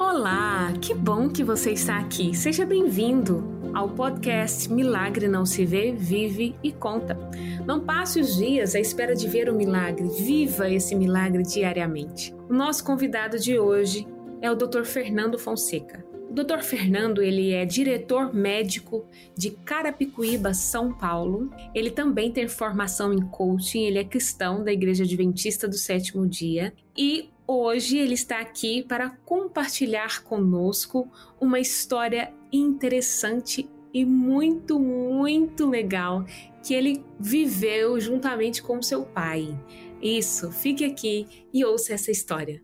Olá, que bom que você está aqui. Seja bem-vindo ao podcast Milagre Não Se Vê, Vive e Conta. Não passe os dias à espera de ver o milagre, viva esse milagre diariamente. O nosso convidado de hoje é o Dr. Fernando Fonseca. O Dr. Fernando, ele é diretor médico de Carapicuíba, São Paulo. Ele também tem formação em coaching, ele é cristão da Igreja Adventista do Sétimo Dia e hoje ele está aqui para compartilhar conosco uma história interessante e muito, muito legal que ele viveu juntamente com seu pai. Isso, fique aqui e ouça essa história.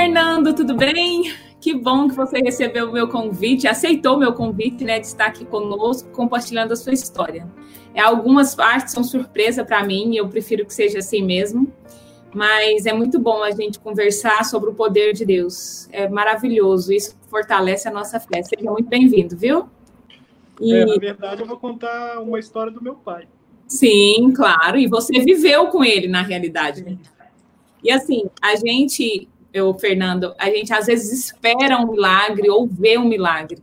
Fernando, tudo bem? Que bom que você recebeu o meu convite, aceitou o meu convite, né, de estar aqui conosco, compartilhando a sua história. É, algumas partes são surpresa para mim, e eu prefiro que seja assim mesmo, mas é muito bom a gente conversar sobre o poder de Deus. É maravilhoso, isso fortalece a nossa fé. Seja muito bem-vindo, viu? E... É, na verdade, eu vou contar uma história do meu pai. Sim, claro, e você viveu com ele, na realidade. Né? E assim, a gente eu, Fernando, a gente às vezes espera um milagre ou vê um milagre,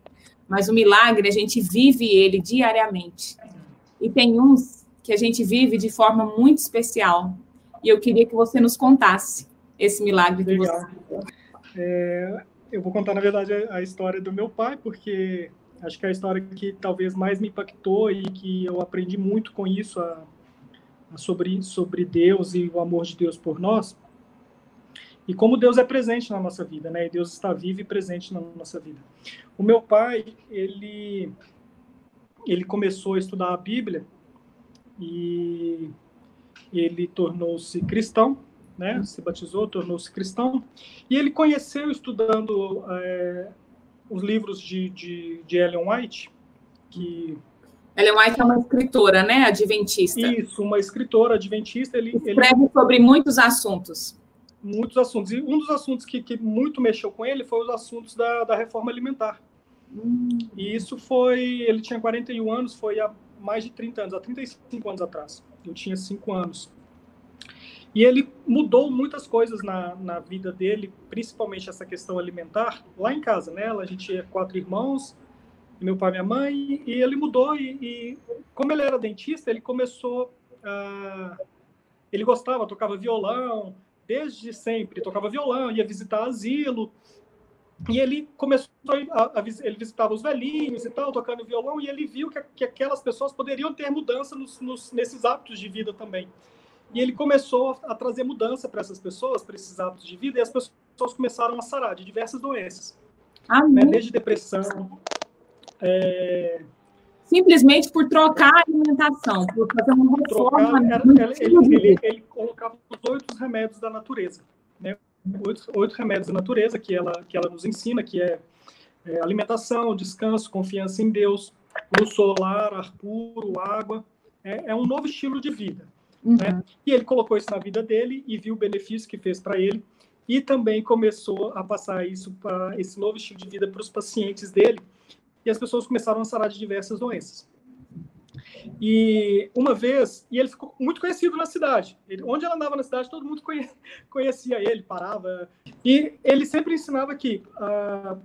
mas o milagre a gente vive ele diariamente. E tem uns que a gente vive de forma muito especial. E eu queria que você nos contasse esse milagre que Legal. você. É, eu vou contar, na verdade, a história do meu pai, porque acho que é a história que talvez mais me impactou e que eu aprendi muito com isso a, a sobre, sobre Deus e o amor de Deus por nós e como Deus é presente na nossa vida, né? E Deus está vivo e presente na nossa vida. O meu pai, ele ele começou a estudar a Bíblia e ele tornou-se cristão, né? Se batizou, tornou-se cristão e ele conheceu estudando é, os livros de, de, de Ellen White, que Ellen White é uma escritora, né? Adventista. Isso, uma escritora adventista. Ele escreve ele... sobre muitos assuntos muitos assuntos. E um dos assuntos que, que muito mexeu com ele foi os assuntos da, da reforma alimentar. Hum. E isso foi. Ele tinha 41 anos, foi há mais de 30 anos, há 35 anos atrás. Eu tinha 5 anos. E ele mudou muitas coisas na, na vida dele, principalmente essa questão alimentar, lá em casa, né? A gente é quatro irmãos, meu pai e minha mãe, e ele mudou. E, e como ele era dentista, ele começou a. Ele gostava, tocava violão, desde sempre, tocava violão, ia visitar asilo, e ele começou a, a, ele visitava os velhinhos e tal, tocando violão, e ele viu que, que aquelas pessoas poderiam ter mudança nos, nos, nesses hábitos de vida também. E ele começou a, a trazer mudança para essas pessoas, para esses hábitos de vida, e as pessoas começaram a sarar de diversas doenças. Né? Desde depressão, é, simplesmente por trocar a alimentação, por fazer uma reforma. Trocar, ele, ele, ele, colocava os oito remédios da natureza, né? Oito, oito, remédios da natureza que ela, que ela nos ensina, que é, é alimentação, descanso, confiança em Deus, luz solar, ar puro, água. É, é um novo estilo de vida. Uhum. Né? E ele colocou isso na vida dele e viu o benefício que fez para ele e também começou a passar isso para esse novo estilo de vida para os pacientes dele e as pessoas começaram a sarar de diversas doenças. E uma vez, e ele ficou muito conhecido na cidade. Ele, onde ela andava na cidade, todo mundo conhecia ele, parava. E ele sempre ensinava que uh,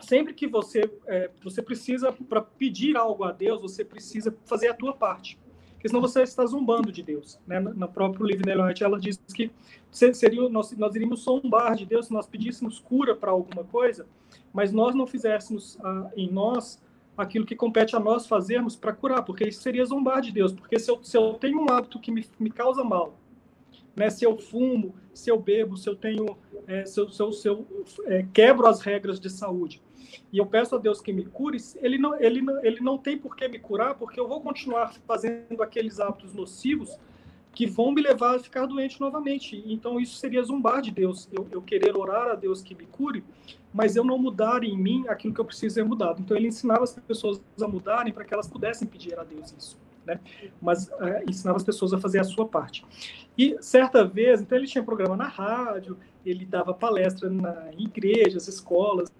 sempre que você é, você precisa para pedir algo a Deus, você precisa fazer a tua parte, porque senão você está zombando de Deus. Né? No próprio livro Ellen ela diz que seria nós, nós iríamos zombar de Deus se nós pedíssemos cura para alguma coisa mas nós não fizéssemos ah, em nós aquilo que compete a nós fazermos para curar, porque isso seria zombar de Deus. Porque se eu, se eu tenho um hábito que me, me causa mal, né, se eu fumo, se eu bebo, se eu tenho, é, se eu, se eu, se eu é, quebro as regras de saúde, e eu peço a Deus que me cure, ele não, ele, não, ele não tem por que me curar, porque eu vou continuar fazendo aqueles hábitos nocivos que vão me levar a ficar doente novamente. Então, isso seria zombar de Deus. Eu, eu, querer orar a Deus que me cure, mas eu não mudar em mim aquilo que eu preciso ser mudado. Então, ele ensinava as pessoas a mudarem para que elas pudessem pedir a Deus isso. né? Mas é, ensinava as pessoas a fazer a sua parte. E certa vez, então ele tinha programa na rádio, ele dava palestra na, em igrejas, escolas,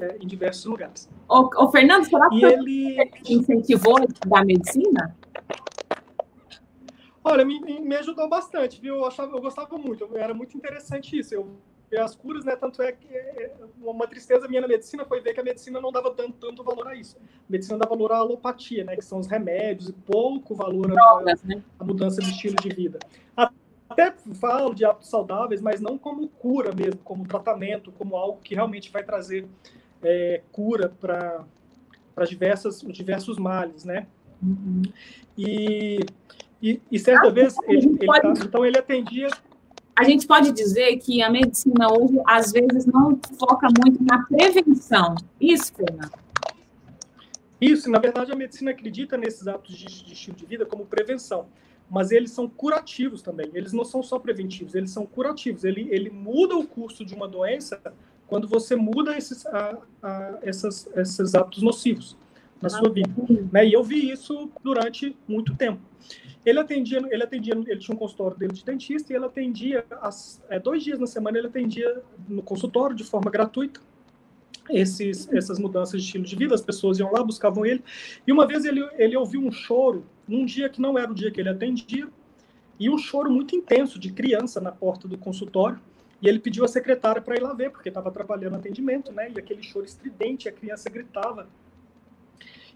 é, em diversos lugares. Ô, ô Fernando, será que ele incentivou a estudar medicina? Olha, me, me ajudou bastante, viu? Eu, achava, eu gostava muito, era muito interessante isso. Eu as curas, né? Tanto é que é, uma tristeza minha na medicina foi ver que a medicina não dava tanto, tanto valor a isso. A medicina dá valor à alopatia, né? Que são os remédios e pouco valor à, né? mudança de estilo de vida. Até falo de hábitos saudáveis, mas não como cura mesmo, como tratamento, como algo que realmente vai trazer é, cura para diversos males, né? Uhum. E, e, e certa ah, vez ele, ele, então ele atendia a gente pode dizer que a medicina hoje, às vezes, não foca muito na prevenção. Isso, Fernando? Isso, na verdade, a medicina acredita nesses hábitos de, de estilo de vida como prevenção, mas eles são curativos também. Eles não são só preventivos, eles são curativos. Ele, ele muda o curso de uma doença quando você muda esses, a, a, essas, esses hábitos nocivos na sua vida. Né? E eu vi isso durante muito tempo. Ele atendia, ele atendia, ele tinha um consultório dele de dentista e ele atendia as, é, dois dias na semana ele atendia no consultório de forma gratuita esses, essas mudanças de estilo de vida. As pessoas iam lá, buscavam ele. E uma vez ele, ele ouviu um choro num dia que não era o dia que ele atendia e um choro muito intenso de criança na porta do consultório. E ele pediu a secretária para ir lá ver, porque estava atrapalhando o atendimento, né? E aquele choro estridente, a criança gritava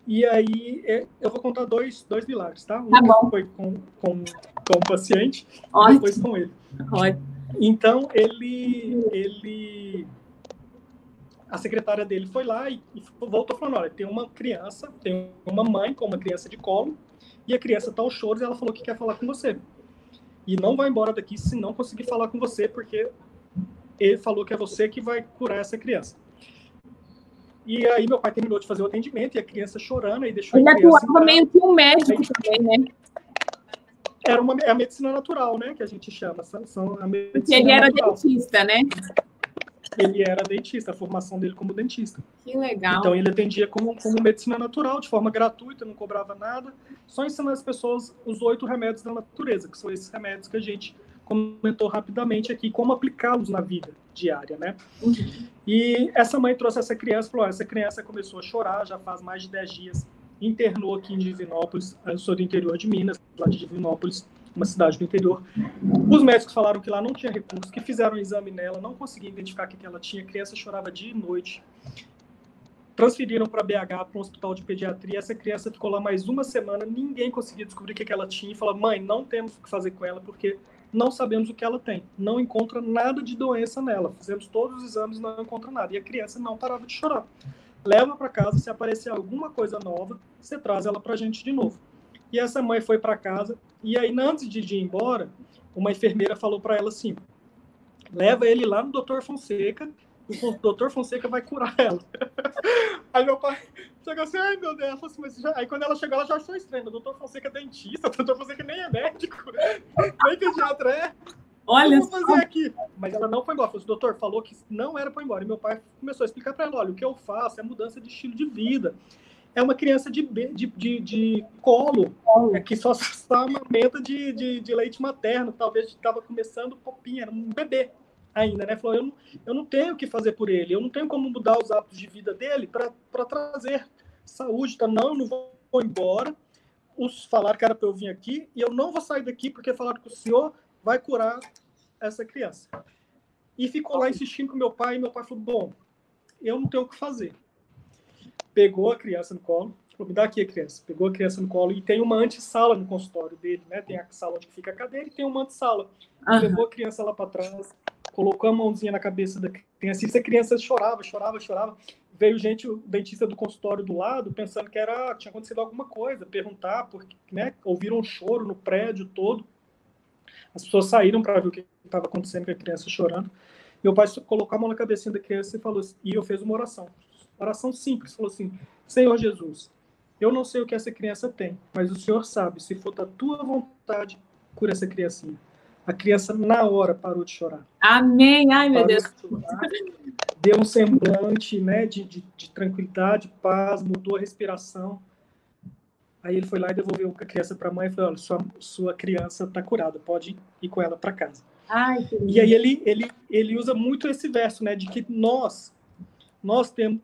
e aí é, eu vou contar dois, dois milagres, tá? Um tá foi com, com, com o paciente Ótimo. e depois com ele. Ótimo. Então, ele, ele. A secretária dele foi lá e, e voltou falando: olha, tem uma criança, tem uma mãe com uma criança de colo, e a criança está aos choros e ela falou que quer falar com você. E não vai embora daqui se não conseguir falar com você, porque ele falou que é você que vai curar essa criança. E aí meu pai terminou de fazer o atendimento e a criança chorando e deixou Ele a criança atuava meio que um médico também, né? Era uma, é a medicina natural, né? Que a gente chama. São, a Porque ele era natural. dentista, né? Ele era dentista, a formação dele como dentista. Que legal. Então ele atendia como, como medicina natural, de forma gratuita, não cobrava nada, só ensinando as pessoas os oito remédios da natureza, que são esses remédios que a gente comentou rapidamente aqui como aplicá-los na vida diária, né? E essa mãe trouxe essa criança, falou, essa criança começou a chorar já faz mais de 10 dias, internou aqui em Divinópolis, eu sou do interior de Minas, lá de Divinópolis, uma cidade do interior. Os médicos falaram que lá não tinha recurso, que fizeram um exame nela, não conseguiam identificar o que ela tinha, a criança chorava dia e noite. Transferiram para BH, para um hospital de pediatria. Essa criança ficou lá mais uma semana, ninguém conseguia descobrir o que ela tinha. E falou: mãe, não temos o que fazer com ela, porque não sabemos o que ela tem. Não encontra nada de doença nela. Fizemos todos os exames e não encontra nada. E a criança não parava de chorar. Leva para casa, se aparecer alguma coisa nova, você traz ela para a gente de novo. E essa mãe foi para casa, e aí, antes de ir embora, uma enfermeira falou para ela assim: leva ele lá no doutor Fonseca, o doutor Fonseca vai curar ela. Aí meu pai chegou assim, ai meu Deus, assim, mas já... aí quando ela chegou, ela já achou estranho. O doutor Fonseca é dentista, o doutor Fonseca nem é médico, nem pediatra é. Olha eu vou fazer aqui. Mas ela não foi embora. O doutor falou que não era para ir embora. E meu pai começou a explicar para ela: olha, o que eu faço é mudança de estilo de vida. É uma criança de, de, de, de colo, é que só está amamenta de, de, de leite materno. Talvez estava começando popinha, era um bebê ainda, né? Falou, eu não, eu não tenho o que fazer por ele, eu não tenho como mudar os hábitos de vida dele para trazer saúde, tá? Não, eu não vou embora. Os falaram que era para eu vir aqui e eu não vou sair daqui porque falaram que o senhor vai curar essa criança. E ficou lá insistindo com meu pai, e meu pai falou: Bom, eu não tenho o que fazer. Pegou a criança no colo, falou: Me dá aqui a criança. Pegou a criança no colo e tem uma antessala no consultório dele, né? Tem a sala onde fica a cadeira e tem uma antessala. Uhum. Levou a criança lá para trás, colocou a mãozinha na cabeça da criança, e a criança chorava, chorava, chorava. Veio gente, o dentista do consultório do lado, pensando que era tinha acontecido alguma coisa, perguntar, porque, né, ouviram um choro no prédio todo. As pessoas saíram para ver o que estava acontecendo com a criança chorando. Meu pai colocou a mão na cabecinha da criança e falou, e eu fiz uma oração. Oração simples, falou assim: Senhor Jesus, eu não sei o que essa criança tem, mas o Senhor sabe, se for da tua vontade, cura essa criancinha. A criança, na hora, parou de chorar. Amém. Ai, meu Deus. De deu um semblante né, de, de, de tranquilidade, paz, mudou a respiração. Aí ele foi lá e devolveu a criança para a mãe e falou: Olha, sua, sua criança está curada, pode ir com ela para casa. Ai, e aí ele, ele, ele usa muito esse verso, né, de que nós, nós tem,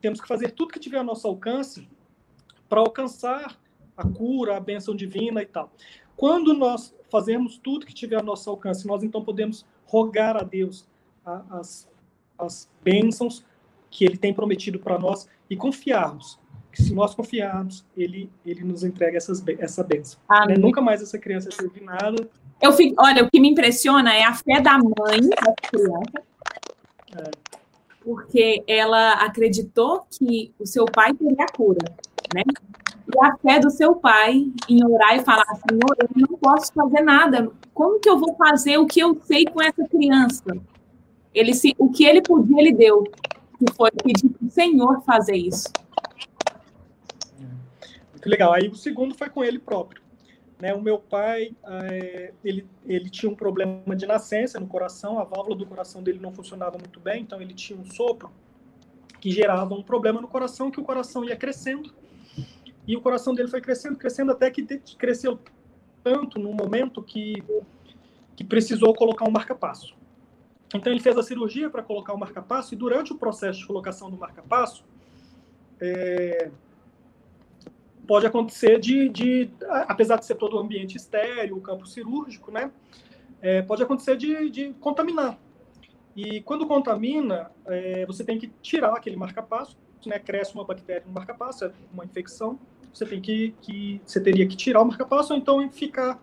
temos que fazer tudo que tiver ao nosso alcance para alcançar a cura, a bênção divina e tal. Quando nós fazemos tudo que tiver ao nosso alcance, nós então podemos rogar a Deus as, as bênçãos que Ele tem prometido para nós e confiarmos que se nós confiarmos, Ele, ele nos entrega essas, essa bênção. Né? Nunca mais essa criança teve nada. Eu fico, olha, o que me impressiona é a fé da mãe da criança. É. Porque ela acreditou que o seu pai teria a cura, né? E a fé do seu pai em orar e falar, Senhor, eu não posso fazer nada. Como que eu vou fazer o que eu sei com essa criança? Ele se, o que ele podia, ele deu. Que foi pedir para o Senhor fazer isso. Muito legal. Aí o segundo foi com ele próprio. Né, o meu pai, é, ele, ele tinha um problema de nascença no coração, a válvula do coração dele não funcionava muito bem, então ele tinha um sopro que gerava um problema no coração, que o coração ia crescendo, e o coração dele foi crescendo, crescendo, até que cresceu tanto no momento que, que precisou colocar um marca-passo. Então ele fez a cirurgia para colocar o marca-passo, e durante o processo de colocação do marca-passo, é, pode acontecer de, de, apesar de ser todo o ambiente estéreo, o campo cirúrgico, né? É, pode acontecer de, de, contaminar. E quando contamina, é, você tem que tirar aquele marca-passo, né? Cresce uma bactéria no marca-passo, é uma infecção. Você tem que, que você teria que tirar o marca-passo ou então ficar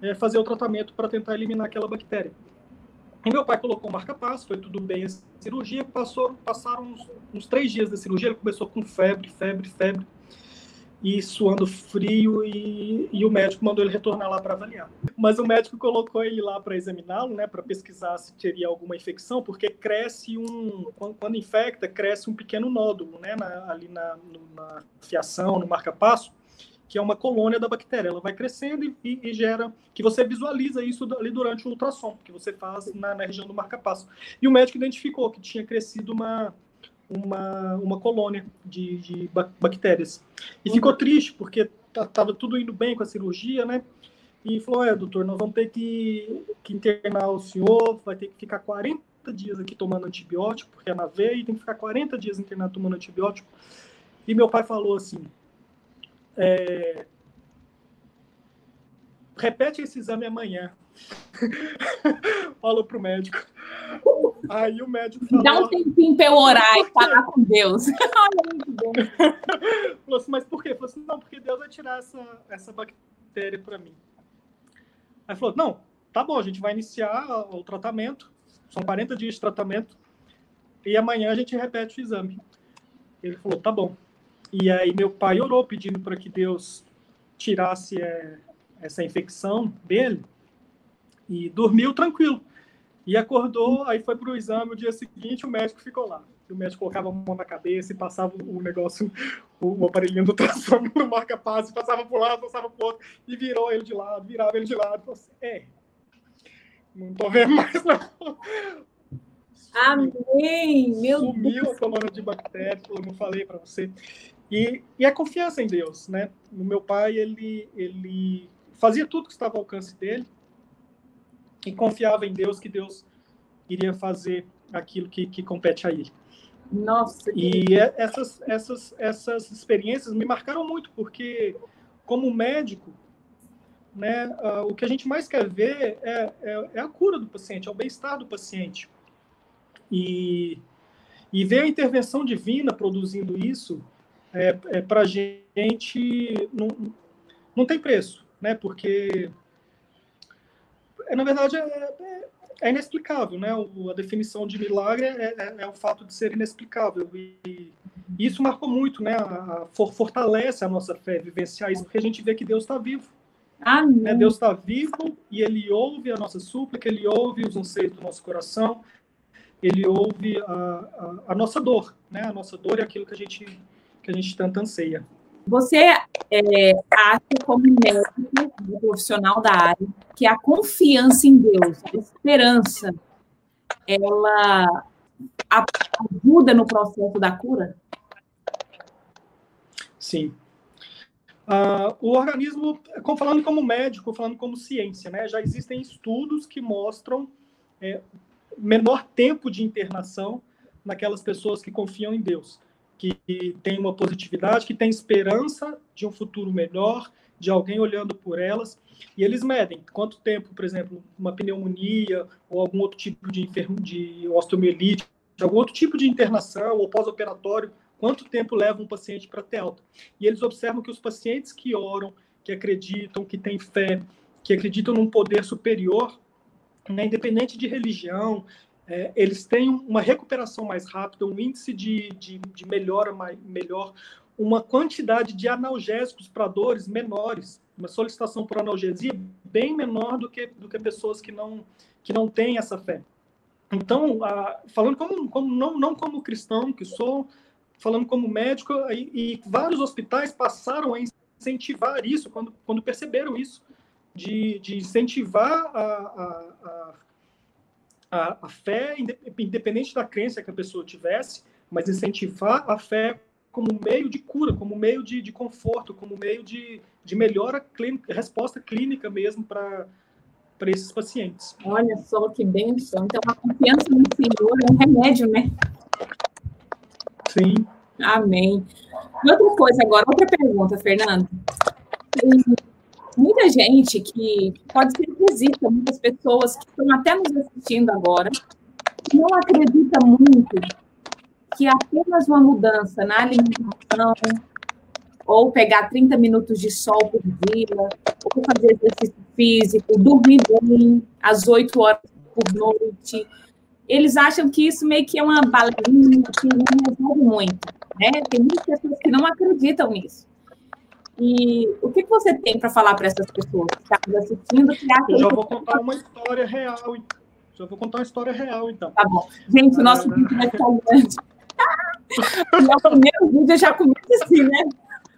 é, fazer o tratamento para tentar eliminar aquela bactéria. E meu pai colocou o marca-passo, foi tudo bem a cirurgia, passou, passaram uns, uns três dias da cirurgia, ele começou com febre, febre, febre e suando frio e, e o médico mandou ele retornar lá para avaliar. Mas o médico colocou ele lá para examiná-lo, né, para pesquisar se teria alguma infecção, porque cresce um quando, quando infecta cresce um pequeno nódulo, né, na, ali na, na fiação, no marca-passo, que é uma colônia da bactéria. Ela vai crescendo e, e, e, gera que você visualiza isso ali durante o ultrassom que você faz na, na região do marca-passo. E o médico identificou que tinha crescido uma uma, uma colônia de, de bactérias. E ficou uhum. triste, porque estava tudo indo bem com a cirurgia, né? E falou: é, doutor, nós vamos ter que, que internar o senhor, vai ter que ficar 40 dias aqui tomando antibiótico, porque é na veia, e tem que ficar 40 dias internado tomando antibiótico. E meu pai falou assim: é, repete esse exame amanhã. Falou pro médico. Aí o médico falou... Dá um tempinho pra eu orar e falar com Deus. falou assim, mas por quê? Falou assim, não, porque Deus vai tirar essa, essa bactéria para mim. Aí falou, não, tá bom, a gente vai iniciar o tratamento, são 40 dias de tratamento, e amanhã a gente repete o exame. Ele falou, tá bom. E aí meu pai orou pedindo para que Deus tirasse é, essa infecção dele e dormiu tranquilo. E acordou, aí foi para o exame o dia seguinte, o médico ficou lá. O médico colocava a mão na cabeça e passava o negócio, o, aparelhinho do ultrassom no marca-passo, passava para um lado, passava para o outro, e virou ele de lado, virava ele de lado. Assim, é, não estou vendo mais não. Amém, meu Sumiu Deus. a colônia de bactérias, como eu falei para você. E, e a confiança em Deus, né? O meu pai, ele, ele fazia tudo que estava ao alcance dele, e confiava em Deus que Deus iria fazer aquilo que, que compete a ele. Nossa. E é, essas, essas, essas experiências me marcaram muito, porque como médico, né, uh, o que a gente mais quer ver é, é, é a cura do paciente, é o bem-estar do paciente. E, e ver a intervenção divina produzindo isso, é, é para a gente não, não tem preço, né? Porque é, na verdade, é, é, é, inexplicável, né? O, a definição de milagre é, é, é, o fato de ser inexplicável. E, e isso marcou muito, né? A, a, fortalece a nossa fé vivenciar isso, porque a gente vê que Deus está vivo. Amém. Né? Deus está vivo e Ele ouve a nossa súplica, Ele ouve os anseios do nosso coração, Ele ouve a, a, a nossa dor, né? A nossa dor é aquilo que a gente, que a gente tanto anseia. Você é, acha, como médico, profissional da área, que a confiança em Deus, a esperança, ela ajuda no processo da cura? Sim. Uh, o organismo, falando como médico, falando como ciência, né, já existem estudos que mostram é, menor tempo de internação naquelas pessoas que confiam em Deus, que têm uma positividade, que têm esperança de um futuro melhor, de alguém olhando por elas, e eles medem quanto tempo, por exemplo, uma pneumonia ou algum outro tipo de, enfermo, de osteomielite, algum outro tipo de internação ou pós-operatório quanto tempo leva um paciente para ter alta. E eles observam que os pacientes que oram, que acreditam, que têm fé, que acreditam num poder superior, né, independente de religião, é, eles têm uma recuperação mais rápida, um índice de, de, de melhora mais, melhor, uma quantidade de analgésicos para dores menores, uma solicitação por analgesia bem menor do que, do que pessoas que não, que não têm essa fé. Então, a, falando como, como não, não como cristão que sou, falando como médico, e, e, vários hospitais passaram a incentivar isso, quando, quando perceberam isso, de, de incentivar a, a, a, a fé, independente da crença que a pessoa tivesse, mas incentivar a fé como meio de cura, como meio de, de conforto, como meio de, de melhora clínica, resposta clínica mesmo para para esses pacientes. Olha só que bênção. Então, a confiança no Senhor é um remédio, né? Sim. Amém. E outra coisa agora, outra pergunta, Fernando. Muita gente que pode ser que exista muitas pessoas que estão até nos assistindo agora, que não acredita muito que apenas uma mudança na alimentação, ou pegar 30 minutos de sol por dia, ou fazer exercício físico, dormir bem às 8 horas por noite, eles acham que isso meio que é uma balinha que não resolve muito. Né? Tem muitas pessoas que não acreditam nisso. E o que você tem para falar para essas pessoas que estão assistindo? Que Eu já vou contar uma história real. Já vou contar uma história real, então. Tá bom. Gente, o nosso ah, vídeo vai ficar grande. o primeiro vídeo já começa assim, né?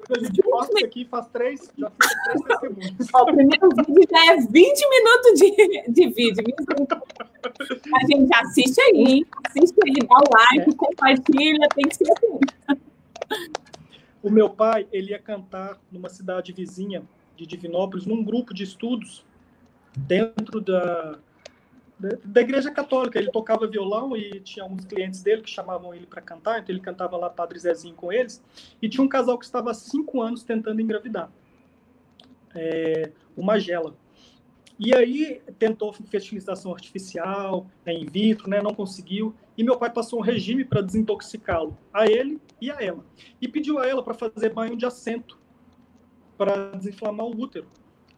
A gente posta aqui faz três, já fica três testemunhos. o primeiro vídeo já é 20 minutos de, de vídeo. A gente assiste aí, assiste aí, dá o like, é. compartilha, tem que ser assim. O meu pai, ele ia cantar numa cidade vizinha de Divinópolis, num grupo de estudos dentro da, da igreja católica. Ele tocava violão e tinha uns clientes dele que chamavam ele para cantar, então ele cantava lá Padre Zezinho com eles. E tinha um casal que estava há cinco anos tentando engravidar, é, o Magela. E aí tentou fertilização artificial, né, in vitro, né, não conseguiu. E meu pai passou um regime para desintoxicá-lo, a ele e a ela. E pediu a ela para fazer banho de assento, para desinflamar o útero.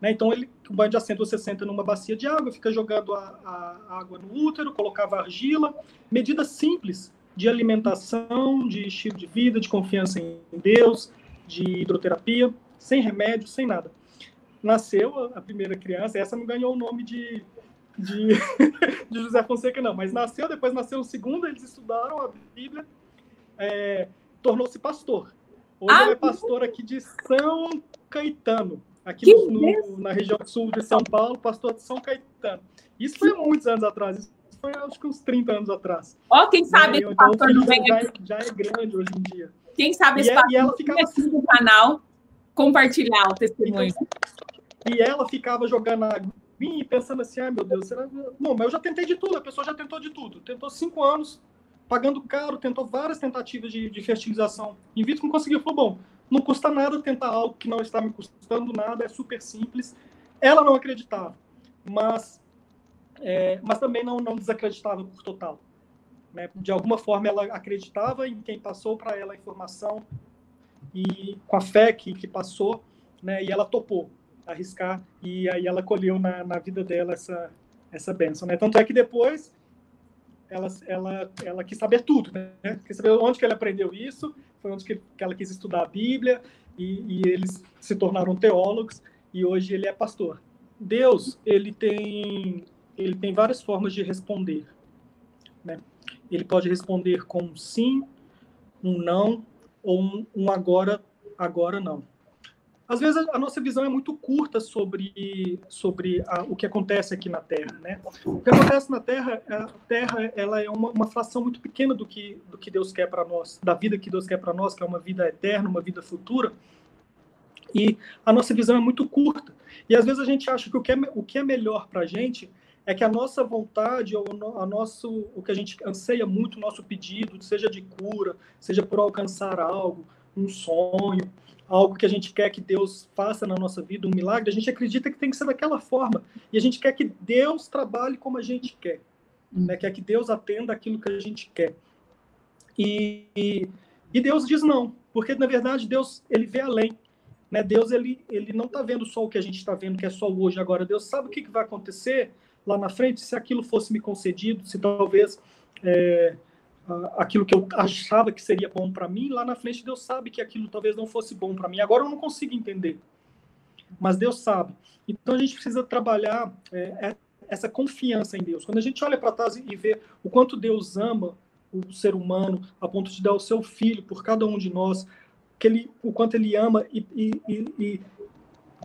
Né? Então, ele, o banho de assento você senta numa bacia de água, fica jogando a, a água no útero, colocava argila, medidas simples de alimentação, de estilo de vida, de confiança em Deus, de hidroterapia, sem remédio, sem nada. Nasceu a primeira criança, essa não ganhou o nome de, de, de José Fonseca, não, mas nasceu, depois nasceu o segundo, eles estudaram a Bíblia, é, tornou-se pastor. Hoje ah, ele é pastor aqui de São Caetano, aqui no, no, na região sul de São Paulo, pastor de São Caetano. Isso foi há muitos anos atrás, isso foi acho que uns 30 anos atrás. Ó, oh, quem sabe esse então, pastor não vem já, é, já é grande hoje em dia. Quem sabe esse é, pastor e ela ficava aqui no canal compartilhar o testemunho. Então, e ela ficava jogando água e pensando assim, ai meu Deus, será... Bom, mas eu já tentei de tudo, a pessoa já tentou de tudo. Tentou cinco anos, pagando caro, tentou várias tentativas de, de fertilização in vitro, não conseguiu. Falou, bom, não custa nada tentar algo que não está me custando nada, é super simples. Ela não acreditava, mas, é, mas também não, não desacreditava por total. Né? De alguma forma, ela acreditava em quem passou para ela a informação e com a fé que, que passou, né? e ela topou arriscar, e aí ela colheu na, na vida dela essa, essa benção. Né? Tanto é que depois ela, ela, ela quis saber tudo, né? Quis saber onde que ela aprendeu isso, foi onde que, ela quis estudar a Bíblia, e, e, eles se tornaram teólogos, e hoje ele é pastor. Deus, ele tem, ele tem várias formas de responder, né? Ele pode responder com um sim, um não, ou um, um agora, agora não às vezes a, nossa visão é muito curta sobre, sobre a, o que acontece aqui na Terra, né? O que acontece na Terra, a Terra ela é uma, uma fração muito pequena do que, do que Deus quer para nós, da vida que Deus quer para nós, que é uma vida eterna, uma vida futura. E a nossa visão é muito curta. E às vezes a gente acha que o que é, o que é melhor para a gente é que a nossa vontade, ou a nosso, o que a gente anseia muito, o nosso pedido, seja de cura, seja por alcançar algo, um sonho, algo que a gente quer que Deus faça na nossa vida, um milagre, a gente acredita que tem que ser daquela forma. E a gente quer que Deus trabalhe como a gente quer. Né? Quer que Deus atenda aquilo que a gente quer. E, e, e Deus diz não, porque na verdade Deus ele vê além. Né? Deus ele, ele não está vendo só o que a gente está vendo, que é só hoje agora. Deus sabe o que, que vai acontecer lá na frente, se aquilo fosse me concedido, se talvez é, aquilo que eu achava que seria bom para mim, lá na frente Deus sabe que aquilo talvez não fosse bom para mim. Agora eu não consigo entender, mas Deus sabe. Então a gente precisa trabalhar é, é essa confiança em Deus. Quando a gente olha para trás e vê o quanto Deus ama o ser humano a ponto de dar o seu filho por cada um de nós, que ele, o quanto ele ama e, e, e,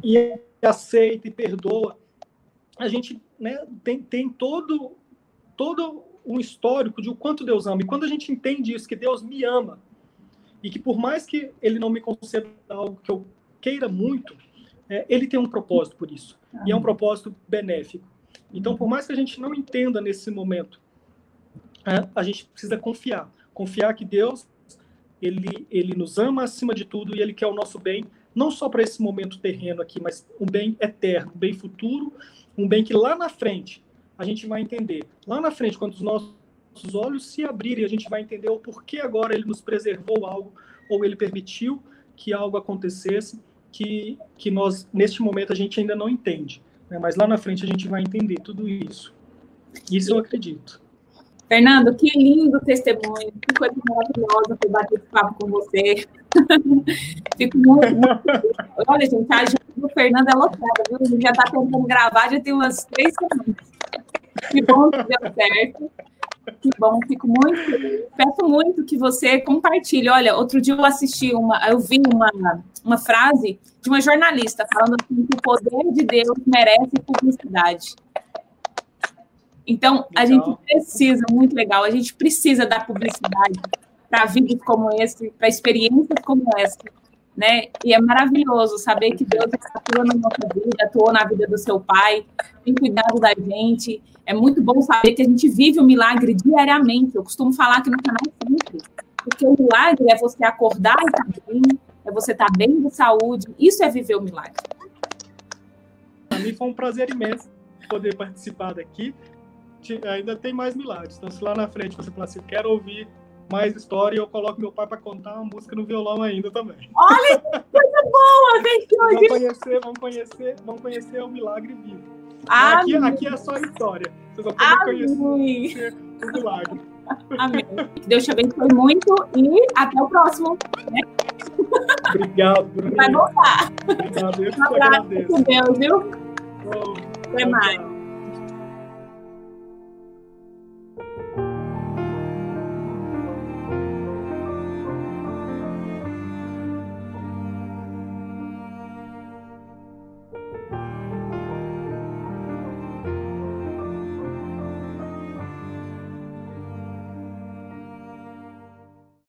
e, aceita e perdoa, a gente né, tem, tem todo, todo um histórico de o quanto Deus ama. E quando a gente entende isso, que Deus me ama, e que por mais que Ele não me conceda algo que eu queira muito, é, Ele tem um propósito por isso. E é um propósito benéfico. Então, por mais que a gente não entenda nesse momento, é, a gente precisa confiar. Confiar que Deus, ele, ele nos ama acima de tudo e Ele quer o nosso bem, não só para esse momento terreno aqui, mas um bem eterno, um bem futuro, um bem que lá na frente a gente vai entender. Lá na frente, quando os nossos olhos se abrirem, a gente vai entender o porquê agora ele nos preservou algo, ou ele permitiu que algo acontecesse que, que nós, neste momento, a gente ainda não entende. Né? Mas lá na frente a gente vai entender tudo isso. Isso eu acredito. Fernando, que lindo testemunho, que coisa maravilhosa foi bater esse papo com você. Fico muito, muito Olha, gente, a agenda do Fernando é lotada, viu? Já está tentando gravar, já tem umas três semanas. Que bom que deu certo. Que bom, fico muito. Peço muito que você compartilhe. Olha, outro dia eu assisti uma, eu vi uma, uma frase de uma jornalista falando assim, que o poder de Deus merece publicidade. Então, legal. a gente precisa, muito legal, a gente precisa da publicidade para vídeos como esse, para experiências como essa, né? E é maravilhoso saber que Deus atua na nossa vida, atuou na vida do seu pai, tem cuidado da gente. É muito bom saber que a gente vive o milagre diariamente. Eu costumo falar que no canal sempre, porque o milagre é você acordar e estar tá bem, é você estar tá bem de saúde. Isso é viver o milagre. Para mim foi um prazer imenso poder participar daqui. Ainda tem mais milagres. Então, se lá na frente você falar assim, quero ouvir mais história e eu coloco meu pai para contar uma música no violão ainda também. Olha que coisa boa, vem Vamos conhecer, vamos conhecer, vamos conhecer o milagre vivo. Aqui, aqui é só história. Vocês vão poder conhecer o milagre. Amém. Deus te abençoe muito e até o próximo. Né? Obrigado, Bruno. Vai voltar. Obrigado, eu um abraço com Deus, viu? Oh, até mais.